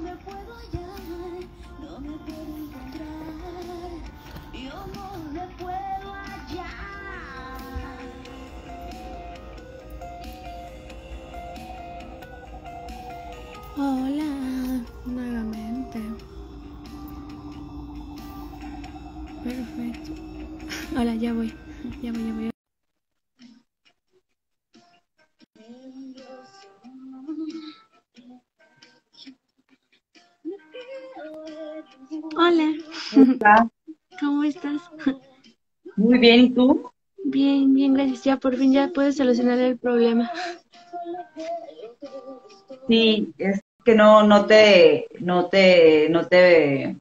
me puedo hallar, no me puedo encontrar, yo no me puedo hallar. Hola, nuevamente. Perfecto. Hola, ya voy. Ya voy, ya voy. ¿Cómo estás? Muy bien, ¿y tú? Bien, bien, gracias. Ya por fin ya puedes solucionar el problema. Sí, es que no, no te, no te, no te,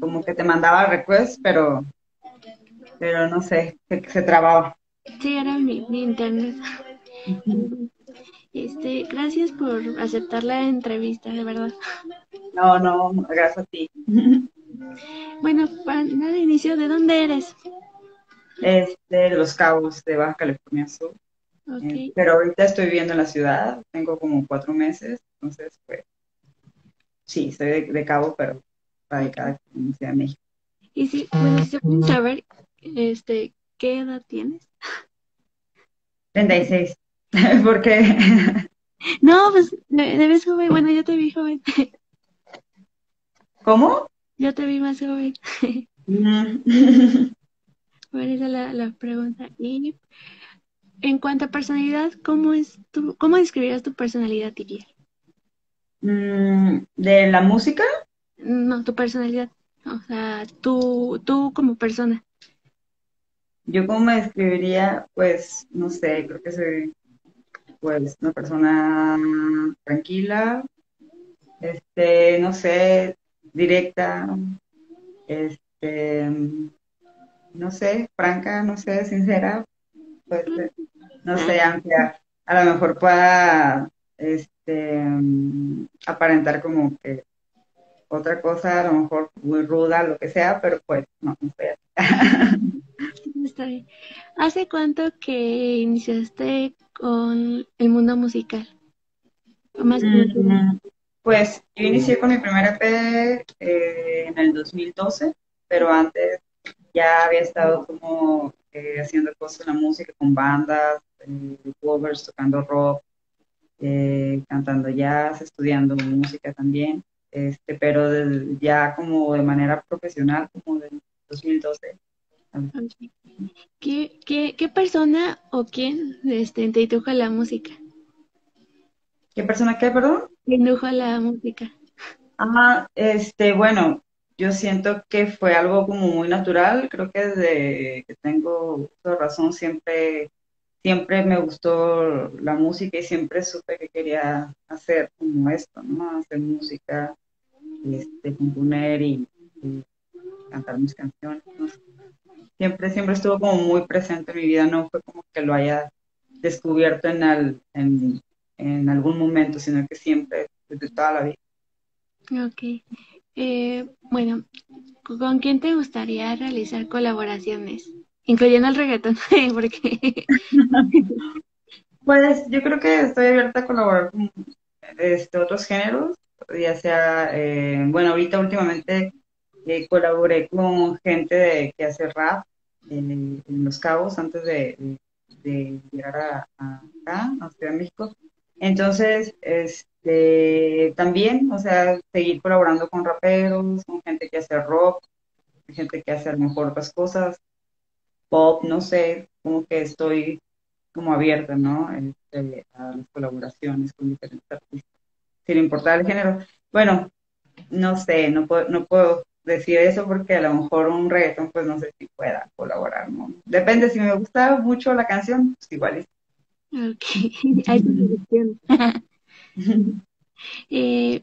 como que te mandaba request, pero, pero no sé, se, se trababa. Sí, era mi, mi internet. Este, gracias por aceptar la entrevista, de verdad. No, no, gracias a ti. Bueno, para dar inicio, ¿de dónde eres? Este, de Los Cabos de Baja California Sur. Ok. Eh, pero ahorita estoy viviendo en la ciudad, tengo como cuatro meses, entonces, pues, sí, soy de, de Cabo, pero radicada en la Ciudad de México. Y si, bueno, si pueden saber, este, ¿qué edad tienes? 36, porque No, pues, ves joven. Bueno, yo te vi joven. ¿Cómo? Yo te vi más joven. Bueno, esa es la, la pregunta. Y en cuanto a personalidad, ¿cómo es tu, cómo describirías tu personalidad, Tiriel? Mm, ¿De la música? No, tu personalidad. O sea, tú, tú como persona. Yo como me describiría, pues, no sé, creo que soy, pues, una persona tranquila, este, no sé, directa, este, no sé, franca, no sé, sincera, pues, no sé, amplia. A lo mejor pueda, este, aparentar como que otra cosa, a lo mejor muy ruda, lo que sea, pero pues, no, no sé. Está bien. ¿Hace cuánto que iniciaste con el mundo musical? Más Mm, Pues yo inicié con mi primer EP eh, en el 2012, pero antes ya había estado como eh, haciendo cosas en la música con bandas, eh, covers, tocando rock, eh, cantando jazz, estudiando música también, este, pero del- ya como de manera profesional, como del 2012. ¿Qué, qué, qué persona o quién este, te indujo a la música? ¿Qué persona qué, perdón? Indujo a la música. Ah, este, bueno, yo siento que fue algo como muy natural. Creo que desde que tengo razón siempre, siempre me gustó la música y siempre supe que quería hacer como esto, ¿no? Hacer música, este, componer y, cantar mis canciones. Siempre, siempre estuvo como muy presente en mi vida, no fue como que lo haya descubierto en, al- en, en algún momento, sino que siempre, desde toda la vida. Ok. Eh, bueno, ¿con quién te gustaría realizar colaboraciones? Incluyendo el reggaetón, porque Pues yo creo que estoy abierta a colaborar con este, otros géneros, ya sea, eh, bueno, ahorita últimamente eh, colaboré con gente de- que hace rap en, en Los Cabos antes de, de- de llegar a, a acá, a Ciudad de México. Entonces, este, también, o sea, seguir colaborando con raperos, con gente que hace rock, gente que hace a lo mejor otras cosas, pop, no sé, como que estoy como abierta, ¿no? Este, a las colaboraciones con diferentes artistas, sin importar el género. Bueno, no sé, no puedo, no puedo decir eso porque a lo mejor un reggaetón, pues no sé si pueda colaborar, ¿no? Depende, si me gusta mucho la canción, pues igual. Ok, hay tu selección. Eh,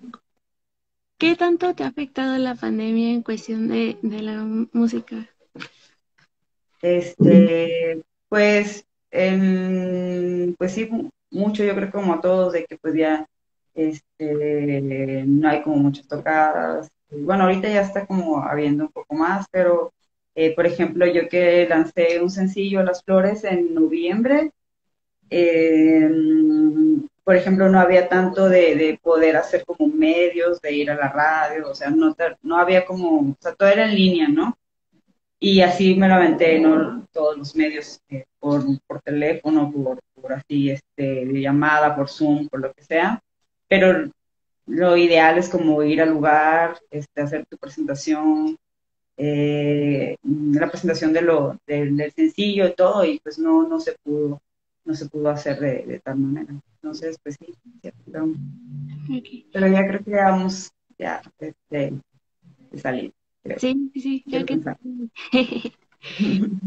¿qué tanto te ha afectado la pandemia en cuestión de, de la música? Este, pues, em, pues sí, mu- mucho, yo creo como a todos, de que pues ya, este, no hay como muchas tocadas. Bueno, ahorita ya está como habiendo un poco más, pero, eh, por ejemplo, yo que lancé un sencillo, Las Flores, en noviembre, eh, por ejemplo, no había tanto de, de, poder hacer como medios, de ir a la radio, o sea, no, no había como, o sea, todo era en línea, ¿no? Y así me lo aventé, ¿no? Todos los medios, eh, por, por, teléfono, por, así, este, llamada, por Zoom, por lo que sea. Pero lo ideal es como ir al lugar, este, hacer tu presentación, eh, la presentación de lo, del, sencillo y todo, y pues no, no se pudo, no se pudo hacer de, de tal manera. Entonces, pues sí, pero, pero, ya creo que ya vamos ya este, de salir. Sí, sí, ya que...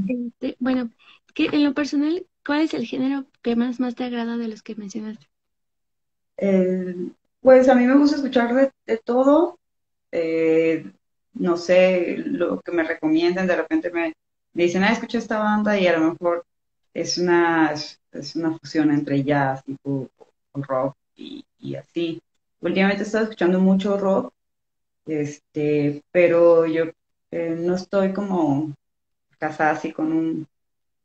este, bueno, que en lo personal, ¿cuál es el género que más, más te agrada de los que mencionaste? Eh, pues a mí me gusta escuchar de, todo. Eh, no sé, lo que me recomiendan, de repente me, dicen, ah, escucha esta banda y a lo mejor es una, es, una fusión entre jazz y rock y, y, así. Últimamente he estado escuchando mucho rock, este, pero yo eh, no estoy como casada así con un,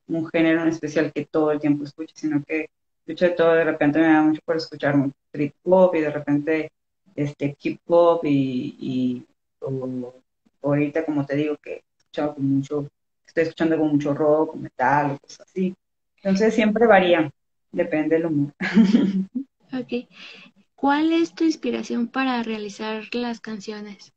un, género en especial que todo el tiempo escuche, sino que escucho de todo, de repente me da mucho por escuchar trip hop y de repente este hip hop y, o, ahorita como te digo que he escuchado con mucho, estoy escuchando con mucho rock, metal, cosas así. Entonces siempre varía, depende del humor. Ok. ¿Cuál es tu inspiración para realizar las canciones?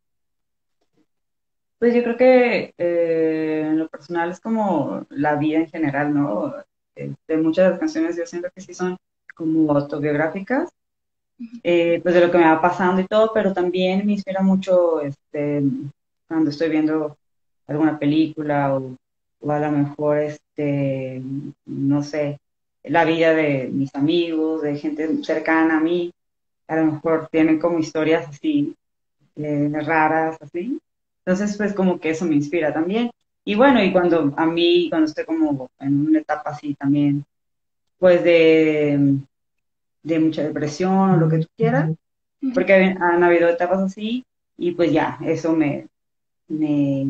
Pues yo creo que eh, en lo personal es como la vida en general, ¿no? De muchas de las canciones yo siento que sí son como autobiográficas, eh, pues de lo que me va pasando y todo, pero también me inspira mucho este, cuando estoy viendo alguna película o, o a lo mejor, este, no sé, la vida de mis amigos, de gente cercana a mí, a lo mejor tienen como historias así eh, raras, así. Entonces, pues como que eso me inspira también. Y bueno, y cuando a mí, cuando estoy como en una etapa así también, pues de, de mucha depresión o lo que tú quieras, porque han habido etapas así y pues ya, eso me, me,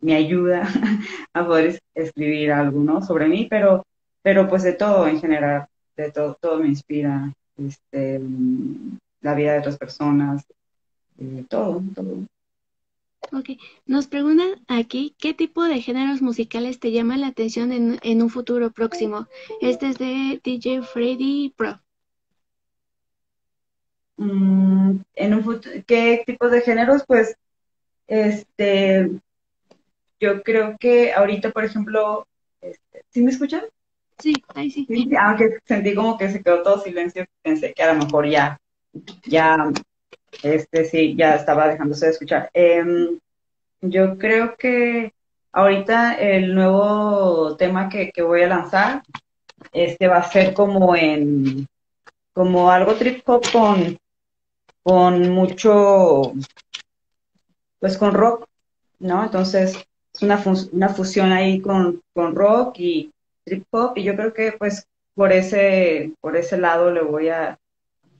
me ayuda a poder escribir algo, ¿no? Sobre mí, pero, pero pues de todo en general, de todo, todo me inspira, este, la vida de otras personas, eh, todo, todo. Ok, nos preguntan aquí qué tipo de géneros musicales te llaman la atención en, en un futuro próximo. Este es de DJ Freddy Pro. Mm, en un futuro, ¿qué tipo de géneros? Pues, este, yo creo que ahorita, por ejemplo, este, ¿sí me escuchan? Sí, ahí sí. Aunque sentí como que se quedó todo silencio, pensé que a lo mejor ya, ya este sí, ya estaba dejándose de escuchar. Em, yo creo que ahorita el nuevo tema que, voy a lanzar, este va a ser como en, como algo trip hop con, con mucho, pues con rock, ¿no? Entonces, es una, una fusión ahí con, con rock y trip hop, y yo creo que pues por ese, por ese lado le voy a,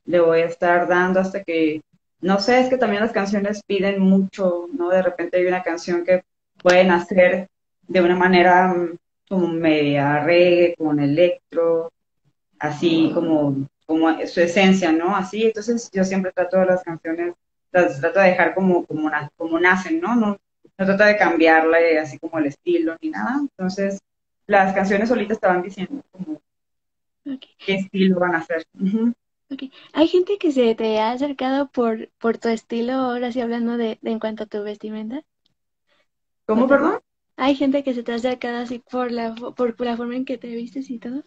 le voy a estar dando hasta que no sé, es que también las canciones piden mucho, ¿no? De repente hay una canción que pueden hacer de una manera mm, como media reggae, con electro, así como, como su esencia, ¿no? Así, entonces yo siempre trato de las canciones, las trato de dejar como, como, como nacen, ¿no? ¿no? No trato de cambiarle así como el estilo ni nada. Entonces, las canciones solitas te van diciendo como qué estilo van a hacer. Okay. Hay gente que se te ha acercado por, por tu estilo, ahora sí hablando de, en cuanto a tu vestimenta. ¿Cómo, perdón? Hay gente que se te ha acercado así por la, por, la forma en que te vistes y todo.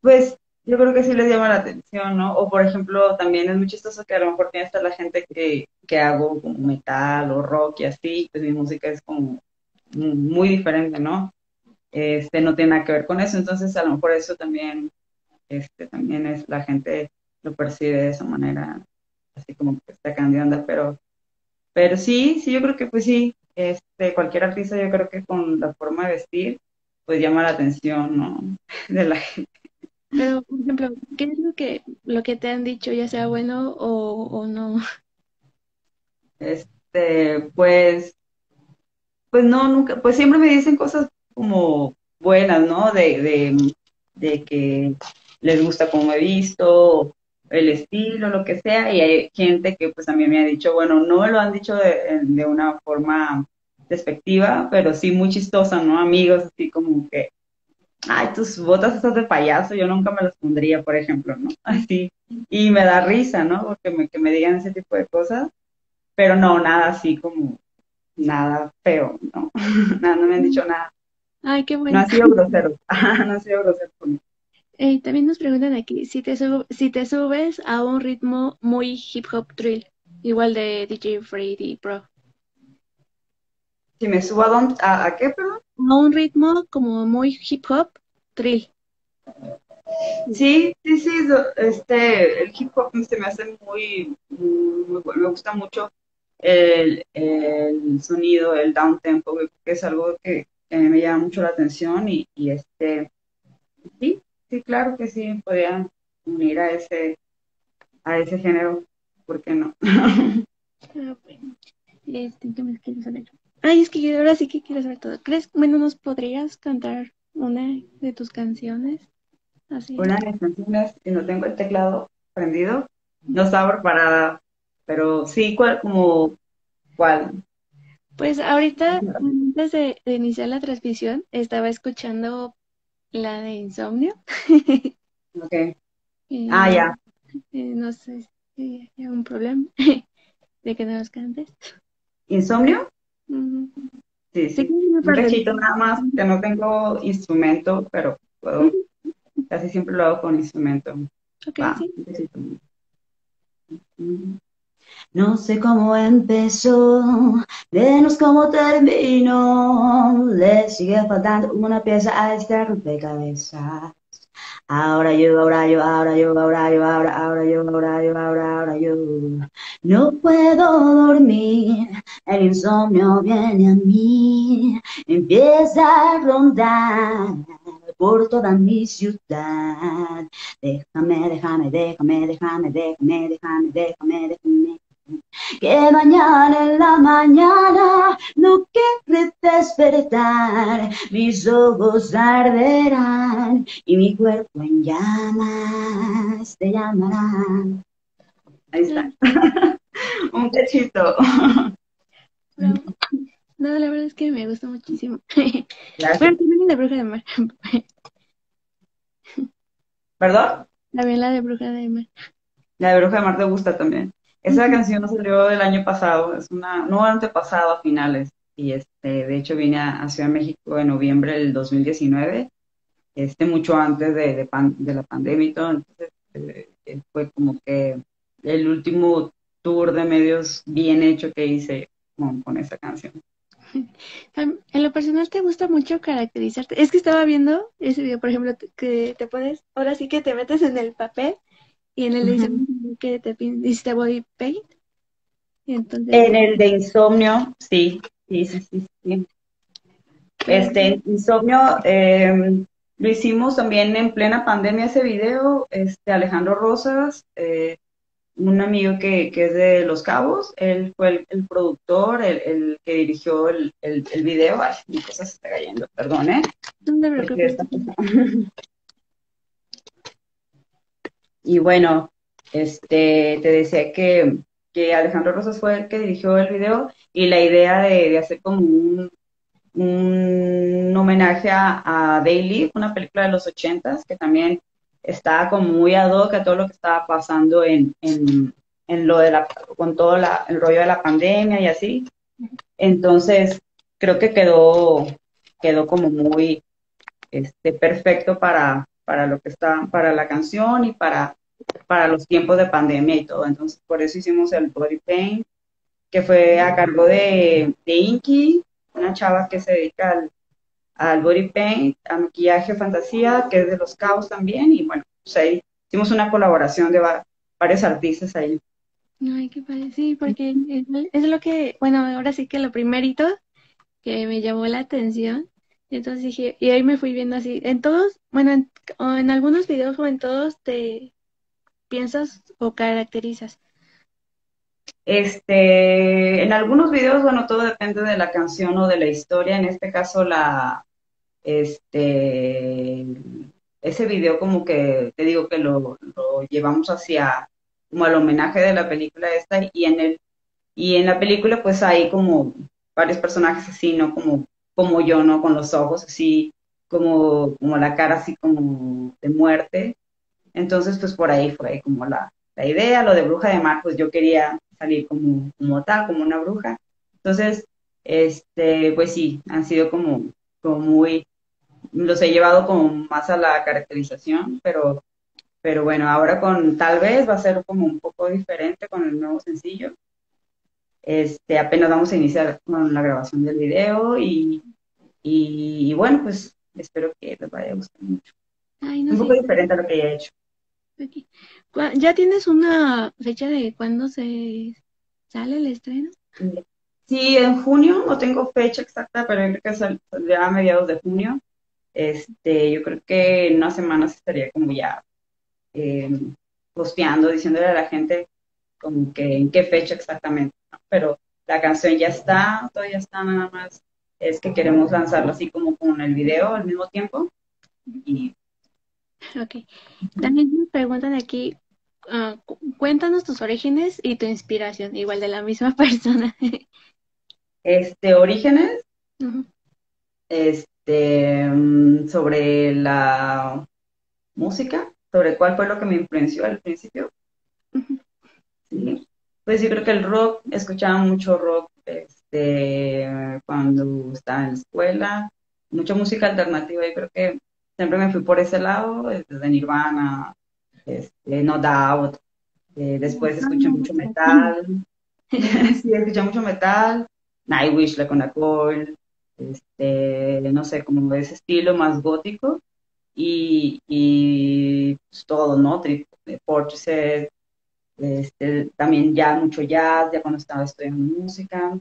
Pues yo creo que sí les llama la atención, ¿no? O por ejemplo, también es muy chistoso que a lo mejor tiene hasta la gente que, que hago como metal o rock y así, pues mi música es como muy diferente, ¿no? Este no tiene nada que ver con eso, entonces a lo mejor eso también este, también es la gente lo percibe de esa manera, así como que está cambiando, pero, pero sí, sí, yo creo que pues sí, este, cualquier artista yo creo que con la forma de vestir, pues llama la atención, ¿no? De la gente. Pero, por ejemplo, ¿qué es lo que, lo que te han dicho, ya sea bueno o, o no? Este, pues, pues no, nunca, pues siempre me dicen cosas como buenas, ¿no? De, de, de que les gusta cómo he visto, el estilo, lo que sea, y hay gente que pues también me ha dicho, bueno, no lo han dicho de, de una forma despectiva, pero sí muy chistosa, ¿no? Amigos, así como que, ay, tus botas estas de payaso, yo nunca me las pondría, por ejemplo, ¿no? Así, y me da risa, ¿no? Porque me, que me digan ese tipo de cosas, pero no, nada así como, nada feo, ¿no? nada, no me han dicho nada. Ay, qué No bueno. ha sido grosero, no ha sido grosero conmigo. Eh, también nos preguntan aquí si te, sub- si te subes a un ritmo muy hip hop drill, igual de DJ Freddy Pro. Si me subo a, dónde- a, ¿a qué, perdón? A un ritmo como muy hip hop drill. Sí, sí, sí, este, el hip hop se me hace muy, muy, muy bueno, me gusta mucho el, el sonido, el down tempo, que es algo que, que me llama mucho la atención y, y este, sí, sí, claro que sí, podría unir a ese, a ese género, ¿por qué no? Ah, bueno. Este, ¿qué más quiero saber? Ay, es que ahora sí que quiero saber todo. ¿Crees, bueno, nos podrías cantar una de tus canciones? Así. Una de mis canciones, y no tengo el teclado prendido, no estaba preparada, pero sí, ¿cuál, como, cuál? Pues ahorita, antes de, de iniciar la transmisión, estaba escuchando la de Insomnio. Ok. Eh, Ah, ya. eh, no sé si hay algún problema de que no los cantes. ¿Insomnio? Sí, Sí, Un cachito nada más, que no tengo instrumento, pero puedo, casi siempre lo hago con instrumento. Ok, Va, sí. un cachito. No sé cómo empezó, menos cómo terminó. Le sigue faltando una pieza a este rompecabezas. Ahora yo, ahora yo, ahora yo, ahora yo, ahora, ahora yo, ahora yo, ahora, ahora yo. No puedo dormir, el insomnio viene a mí, empieza a rondar por toda mi ciudad. Déjame, déjame, déjame, déjame, déjame, déjame, déjame, déjame. Que mañana en la mañana no querré despertar, mis ojos arderán y mi cuerpo en llamas te llamarán. Ahí está. Un cachito. Bravo. No, la verdad es que me gusta muchísimo. Gracias. Bueno, también la de Bruja de Mar. ¿Perdón? También la de Bruja de Mar. La de Bruja de Mar te gusta también. Esa canción salió el año pasado, es una, no antepasado a finales, y este, de hecho vine a, a Ciudad de México en noviembre del 2019, este, mucho antes de, de, pan- de la pandemia y todo, entonces eh, eh, fue como que el último tour de medios bien hecho que hice con, con esa canción. En lo personal te gusta mucho caracterizarte. Es que estaba viendo ese video, por ejemplo, que te pones, ahora sí que te metes en el papel y en el Ujú. diseño que te hiciste body paint. Entonces, En el de Insomnio, sí, sí, sí, sí, sí. Este, Insomnio, eh, lo hicimos también en plena pandemia ese video, este, Alejandro Rosas, eh, un amigo que, que es de Los Cabos, él fue el, el productor, el, el que dirigió el, el, el video, ay, mi cosa se está cayendo, perdón, ¿eh? no esta Y bueno, este, te decía que, que Alejandro Rosas fue el que dirigió el video y la idea de, de hacer como un, un homenaje a, a Daily, una película de los ochentas que también estaba como muy ad hoc a todo lo que estaba pasando en, en, en lo de la, con todo la- el rollo de la pandemia y así. Entonces, creo que quedó, quedó como muy este, perfecto para, para lo que está, para la canción y para, para los tiempos de pandemia y todo. Entonces, por eso hicimos el body paint, que fue a cargo de, de Inky, una chava que se dedica al, al body paint, a maquillaje fantasía, que es de Los Cabos también, y bueno, pues ahí hicimos una colaboración de va- varios artistas ahí. Ay, qué padre. Sí, porque es, lo que, bueno, ahora sí que lo primerito que me llamó la atención. Entonces dije, y ahí me fui viendo así. En todos, bueno, en, en algunos videos o en todos te piensas o caracterizas. Este, en algunos videos, bueno, todo depende de la canción o de la historia. En este caso, la, este, ese video como que, te digo que lo, llevamos hacia, como al homenaje de la película esta, y en el, y en la película pues hay como varios personajes así, ¿no? Como, como yo, ¿no? Con los ojos así, como, como la cara así como de muerte. Entonces, pues por ahí fue como la, la idea, lo de bruja de mar, pues yo quería salir como, como tal, como una bruja. Entonces, este, pues sí, han sido como, como muy, los he llevado como más a la caracterización, pero, pero bueno, ahora con tal vez va a ser como un poco diferente con el nuevo sencillo. Este, apenas vamos a iniciar con la grabación del video y, y, bueno, pues espero que les vaya a gustar mucho. Ay, no un sé. poco diferente a lo que ya he hecho. ¿Ya tienes una fecha de cuándo se sale el estreno? Sí, en junio, no tengo fecha exacta, pero creo que sal- a mediados de junio. Este, yo creo que en unas semanas estaría como ya eh, posteando, diciéndole a la gente como que en qué fecha exactamente. Pero la canción ya está, todavía está nada más. Es que queremos lanzarlo así como con el video al mismo tiempo. Y Ok. También me preguntan aquí, ah, cu- cuéntanos tus orígenes y tu inspiración, igual de la misma persona. este, Orígenes, este, mm, sobre la música, sobre cuál fue lo que me influenció al principio. Sí. Pues yo creo que el rock, escuchaba mucho rock este, cuando estaba en la escuela, mucha música alternativa, yo creo que siempre me fui por ese lado, desde Nirvana, este, No Doubt, eh, después escuché mucho metal, sí, escuché mucho metal, Nightwish, Lacuna Coil, este, no sé, como ese estilo más gótico, y, y pues, todo, ¿no? Tri- Portishead, este, también ya mucho jazz, ya cuando estaba estudiando música.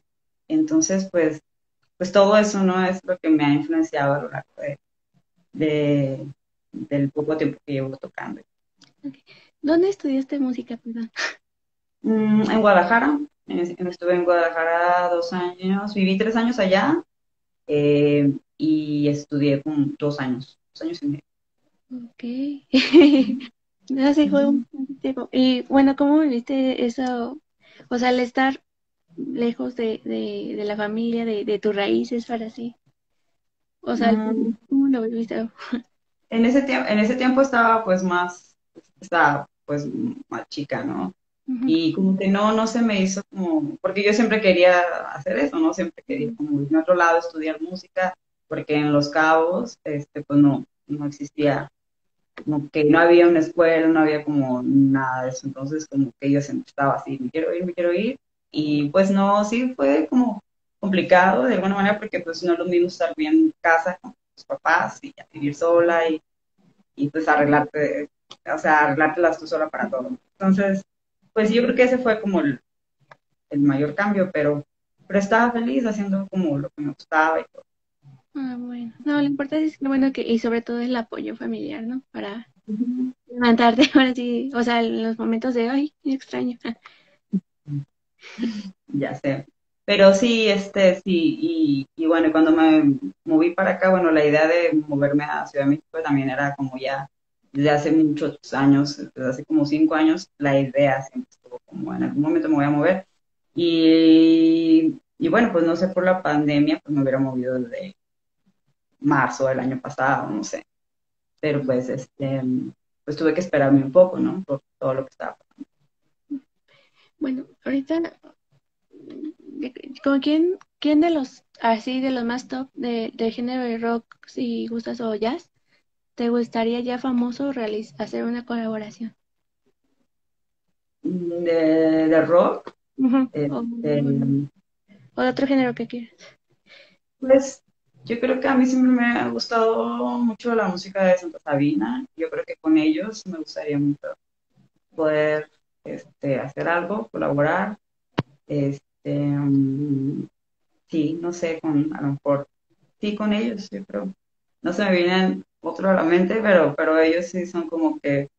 Entonces, pues, pues todo eso, ¿no? Es lo que me ha influenciado a lo largo de, de- del poco tiempo que llevo tocando. ¿Dónde estudiaste música, perdón? Mm, en Guadalajara, en- estuve en Guadalajara dos años, viví tres años allá eh, y estudié como dos años, dos años y medio. Ok. Así fue un tiempo. Y bueno, ¿cómo viviste eso? O sea, el estar lejos de, de, de la familia, de, de tus raíces para sí. O sea, Mm. ¿cómo lo viviste? En ese tiempo, en ese tiempo estaba pues más, estaba pues más chica, ¿no? Y como que no, no se me hizo como, porque yo siempre quería hacer eso, ¿no? Siempre quería como irme a otro lado, estudiar música, porque en Los Cabos, este, pues no, no existía, como que no había una escuela, no había como nada de eso, entonces como que yo siempre estaba así, me quiero ir, me quiero ir, y pues no, sí fue como complicado de alguna manera, porque pues no es lo mismo estar bien en casa con tus papás y ya vivir sola y, y pues arreglarte, o sea, arreglártelas tú sola para todo. Entonces, pues yo creo que ese fue como el, el mayor cambio, pero, pero estaba feliz haciendo como lo que me gustaba y todo. Ah, bueno. No, lo importante es que, bueno, que, y sobre todo el apoyo familiar, ¿no? Para levantarte ahora sí, o sea, en los momentos de, ay, extraño. Ya sé. Pero sí, este, sí, y, y bueno, cuando me moví para acá, bueno, la idea de moverme a Ciudad de México también era como ya desde hace muchos años, desde hace como cinco años, la idea siempre estuvo como en algún momento me voy a mover. Y, y bueno, pues no sé, por la pandemia, pues me hubiera movido desde marzo del año pasado, no sé. Pero pues, este, pues tuve que esperarme un poco, ¿no? Por todo lo que estaba pasando. Bueno, ahorita, ¿con quién, quién de los, así, de los más top de, de género de rock, si gustas o jazz, te gustaría ya famoso hacer una colaboración? De, de rock, este, O, o de otro género que quieras. Pues yo creo que a mí siempre me ha gustado mucho la música de Santa Sabina. Yo creo que con ellos me gustaría mucho poder este, hacer algo, colaborar. Este, mm, sí, no sé, con a lo mejor, sí, con ellos, yo creo. No se me vienen otro a la mente, pero, pero ellos sí son como que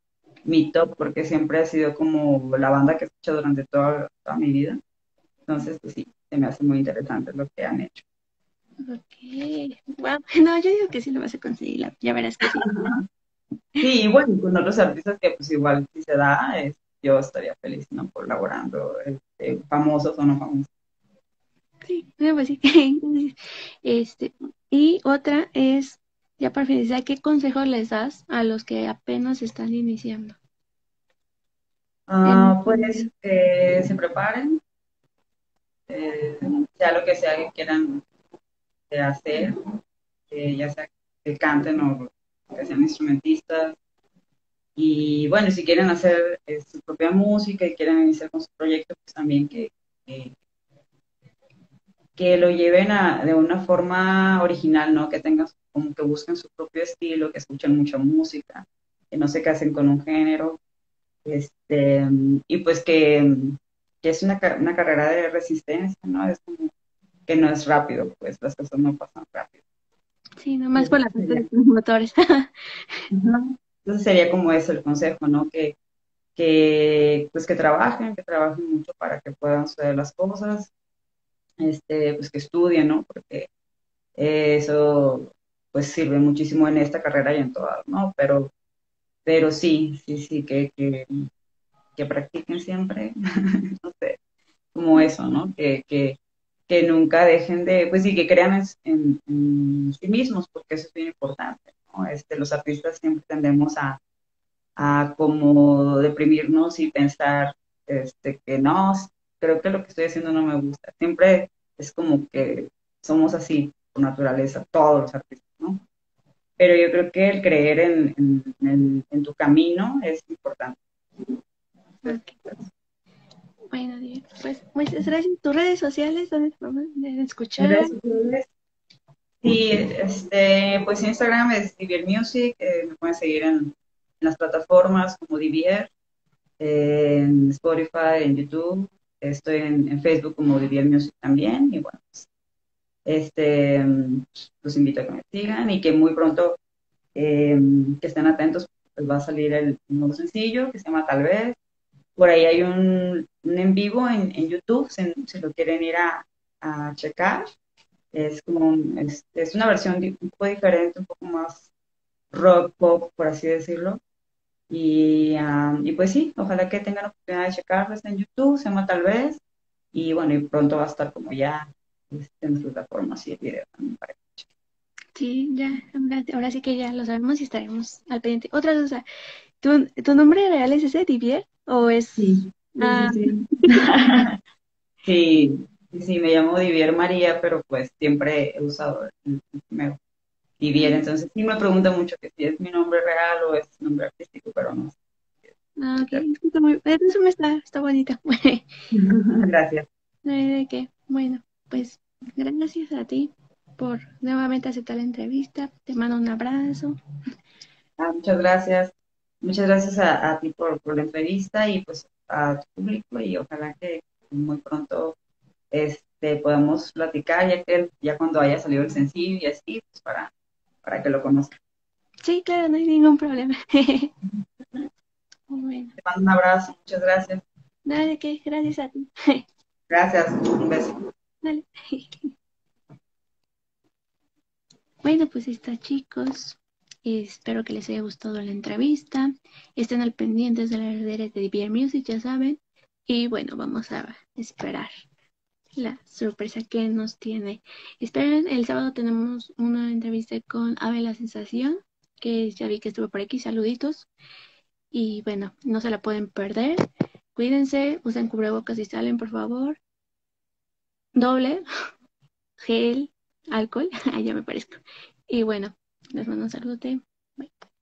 mi top, porque siempre ha sido como la banda que he escuchado durante toda, toda mi vida. Entonces, pues sí, se me hace muy interesante lo que han hecho. Ok. Wow. No, yo digo que sí lo vas a conseguir, la- ya verás que sí. Sí, y bueno, con otros artistas que pues igual si se da, es- yo estaría feliz, ¿no? Colaborando, este, famosos o no famosos. Sí, pues sí. Este, y otra es, ya para finalizar, ¿qué consejos les das a los que apenas están iniciando? Ah, pues que se preparen, eh, sea lo que sea que quieran eh, hacer, eh, ya sea que canten o que sean instrumentistas. Y bueno, si quieren hacer eh, su propia música y quieren iniciar con su proyecto, pues también que, que, que lo lleven a, de una forma original, ¿no? Que tengan, como que busquen su propio estilo, que escuchen mucha música, que no se casen con un género, este, y pues que, que es una, una carrera de resistencia, ¿no? Es como que no es rápido, pues las cosas no pasan rápido. Sí, nomás por la cuestión de los motores. Ujú. Entonces sería como eso el consejo, ¿no? Que, que, pues que trabajen, que trabajen mucho para que puedan suceder las cosas, este, pues que estudien, ¿no? Porque eso pues sirve muchísimo en esta carrera y en todas, ¿no? Pero, pero sí, sí, sí, que, que, que practiquen siempre, no sé, como eso, ¿no? Que, que, que nunca dejen de, pues sí, que crean en, en- sí mismos, porque eso es bien importante, ¿no? Este, los artistas siempre tendemos a, a como deprimirnos y pensar este, que no, creo que lo que estoy haciendo no me gusta. Siempre es como que somos así por naturaleza, todos los artistas, ¿no? Pero yo creo que el creer en, en, en- en tu camino es importante. Bueno, pues muchas gracias. ¿Tus redes sociales donde te podemos escuchar? redes sociales. Sí, este, pues Instagram es Divier Music, eh, me pueden seguir en, las plataformas como Divier, Spotify, en YouTube, estoy en, Facebook como Divier Music también, y bueno, pues, este, los invito a que me sigan y que muy pronto eh, que estén atentos, pues va a salir el nuevo sencillo que se llama Tal vez. Por ahí hay un, en vivo en, en YouTube, si, si lo quieren ir a, a checar. Es como un- es, es una versión un poco diferente, un poco más rock pop, por así decirlo. Y, ah, y pues sí, ojalá que tengan la oportunidad de checarlo, está en YouTube, se llama Tal vez. Y bueno, y pronto va a estar como ya este, en las plataformas y el video también para. Sí, ya, ahora, sí que ya lo sabemos y estaremos al pendiente. Otra cosa, ¿tu, tu nombre real es ese, Divier? ¿O es...? Sí, Ah. sí, sí. Sí, me llamo Divier María, pero pues siempre he usado el, Divier. Entonces sí me preguntan mucho que si es mi nombre real o es nombre artístico, pero no. Ah, ok, está muy... Eso me está, está bonito. Gracias. De qué. Bueno, pues gracias a ti por nuevamente aceptar la entrevista. Te mando un abrazo. Ah, muchas gracias. Muchas gracias a, a ti por, por la entrevista y pues a tu público y ojalá que muy pronto este, podamos platicar ya que ya cuando haya salido el sencillo y así, pues para, para que lo conozcan. Sí, claro, no hay ningún problema. Bueno, Te mando un abrazo, muchas gracias. nada de qué, gracias a ti. Gracias, un beso. Dale. Bueno, pues está, chicos. Espero que les haya gustado la entrevista. Estén al pendientes de las redes de DBR Music, ya saben. Y bueno, vamos a esperar la sorpresa que nos tiene. Esperen, el sábado tenemos una entrevista con Ave La Sensación, que ya vi que estuvo por aquí. Saluditos. Y bueno, no se la pueden perder. Cuídense, usen cubrebocas si salen, por favor. Doble, gel, alcohol, ya me parezco. Y bueno, les mando un saludo. Bye.